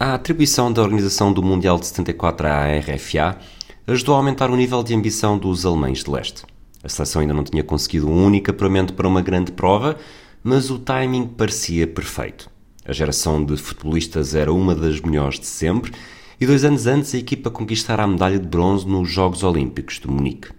A atribuição da Organização do Mundial de 74 à RFA ajudou a aumentar o nível de ambição dos alemães de leste. A seleção ainda não tinha conseguido um único apuramento para uma grande prova, mas o timing parecia perfeito. A geração de futebolistas era uma das melhores de sempre e dois anos antes a equipa conquistara a medalha de bronze nos Jogos Olímpicos de Munique.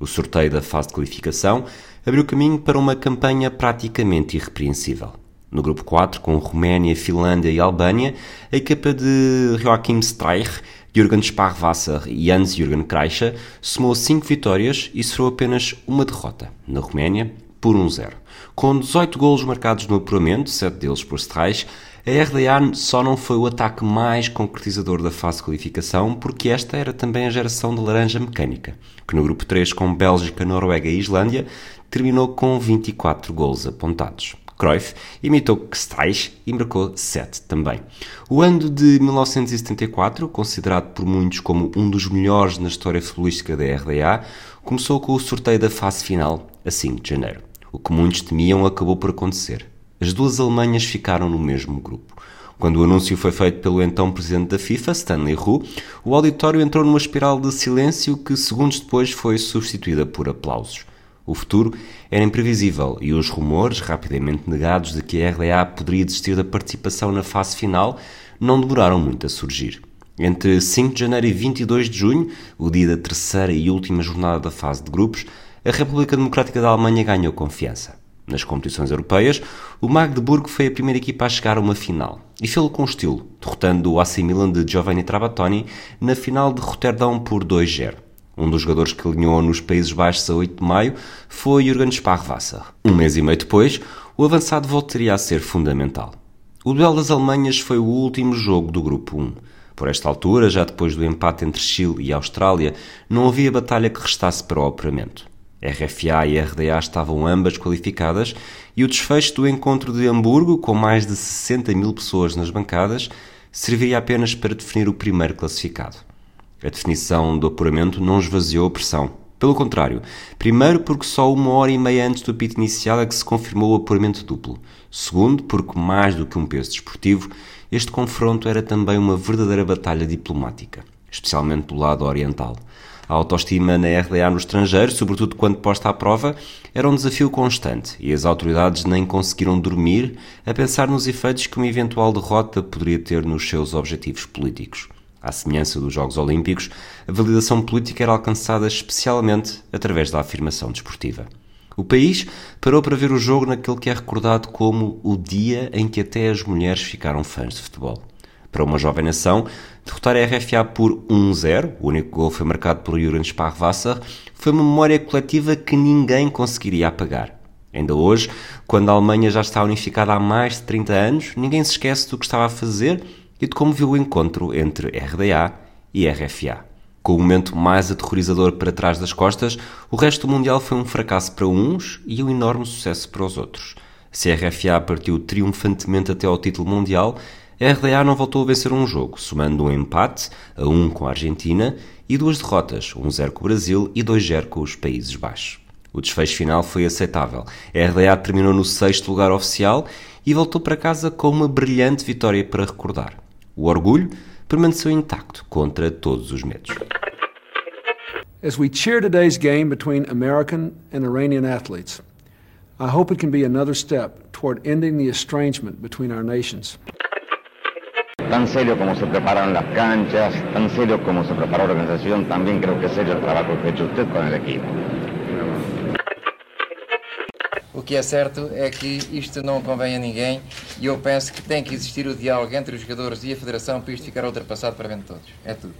O sorteio da fase de qualificação abriu caminho para uma campanha praticamente irrepreensível. No grupo 4, com Roménia, Finlândia e Albânia, a equipa de Joachim Streich, Jürgen Sparwasser e Hans-Jürgen Kreischer somou 5 vitórias e sofreu apenas uma derrota, na Roménia, por 1-0. Com 18 golos marcados no apuramento, 7 deles por Streich, a RDA só não foi o ataque mais concretizador da fase de qualificação, porque esta era também a geração de laranja mecânica, que no grupo 3 com Bélgica, Noruega e Islândia terminou com 24 gols apontados. Cruyff imitou Streich e marcou 7 também. O ano de 1974, considerado por muitos como um dos melhores na história futebolística da RDA, começou com o sorteio da fase final, a 5 de janeiro. O que muitos temiam acabou por acontecer. As duas Alemanhas ficaram no mesmo grupo. Quando o anúncio foi feito pelo então presidente da FIFA, Stanley Roux, o auditório entrou numa espiral de silêncio que segundos depois foi substituída por aplausos. O futuro era imprevisível e os rumores, rapidamente negados de que a RDA poderia desistir da participação na fase final, não demoraram muito a surgir. Entre 5 de janeiro e 22 de junho, o dia da terceira e última jornada da fase de grupos, a República Democrática da Alemanha ganhou confiança. Nas competições europeias, o Magdeburgo foi a primeira equipa a chegar a uma final, e fê-lo com estilo, derrotando o AC Milan de Giovanni Trapattoni na final de Roterdão por 2-0. Um dos jogadores que alinhou nos Países Baixos a 8 de maio foi Jürgen Sparwasser. Um mês e meio depois, o avançado voltaria a ser fundamental. O duelo das Alemanhas foi o último jogo do Grupo 1. Por esta altura, já depois do empate entre Chile e Austrália, não havia batalha que restasse para o operamento. RFA e RDA estavam ambas qualificadas e o desfecho do encontro de Hamburgo, com mais de 60 mil pessoas nas bancadas, serviria apenas para definir o primeiro classificado. A definição do apuramento não esvaziou a pressão. Pelo contrário, primeiro porque só uma hora e meia antes do apito inicial é que se confirmou o apuramento duplo. Segundo, porque mais do que um peso desportivo, este confronto era também uma verdadeira batalha diplomática, especialmente do lado oriental. A autoestima na RDA no estrangeiro, sobretudo quando posta à prova, era um desafio constante e as autoridades nem conseguiram dormir a pensar nos efeitos que uma eventual derrota poderia ter nos seus objetivos políticos. À semelhança dos Jogos Olímpicos, a validação política era alcançada especialmente através da afirmação desportiva. O país parou para ver o jogo naquele que é recordado como o dia em que até as mulheres ficaram fãs de futebol. Para uma jovem nação, derrotar a RFA por 1-0, o único gol foi marcado por Jürgen Sparwasser, foi uma memória coletiva que ninguém conseguiria apagar. Ainda hoje, quando a Alemanha já está unificada há mais de 30 anos, ninguém se esquece do que estava a fazer e de como viu o encontro entre RDA e RFA. Com o momento mais aterrorizador para trás das costas, o resto do Mundial foi um fracasso para uns e um enorme sucesso para os outros. Se a RFA partiu triunfantemente até ao título mundial, a RDA não voltou a vencer um jogo, somando um empate a 1 com a Argentina e duas derrotas, 1-0 com o Brasil e 2-0 com os Países Baixos. O desfecho final foi aceitável. A RDA terminou no sexto lugar oficial e voltou para casa com uma brilhante vitória para recordar. O orgulho permaneceu intacto contra todos os medos. As we cheer today's game between American and Iranian athletes, I hope it can be another step toward ending the estrangement between our nations. Tan serio como se preparan las canchas, tan serio como se preparó la organización, también creo que es serio el trabajo que ha hecho usted con el equipo. O que é certo é que isto não convém a ninguém e eu penso que tem que existir o diálogo entre os jogadores e a Federação para isto ficar ultrapassado para bem de todos. É tudo.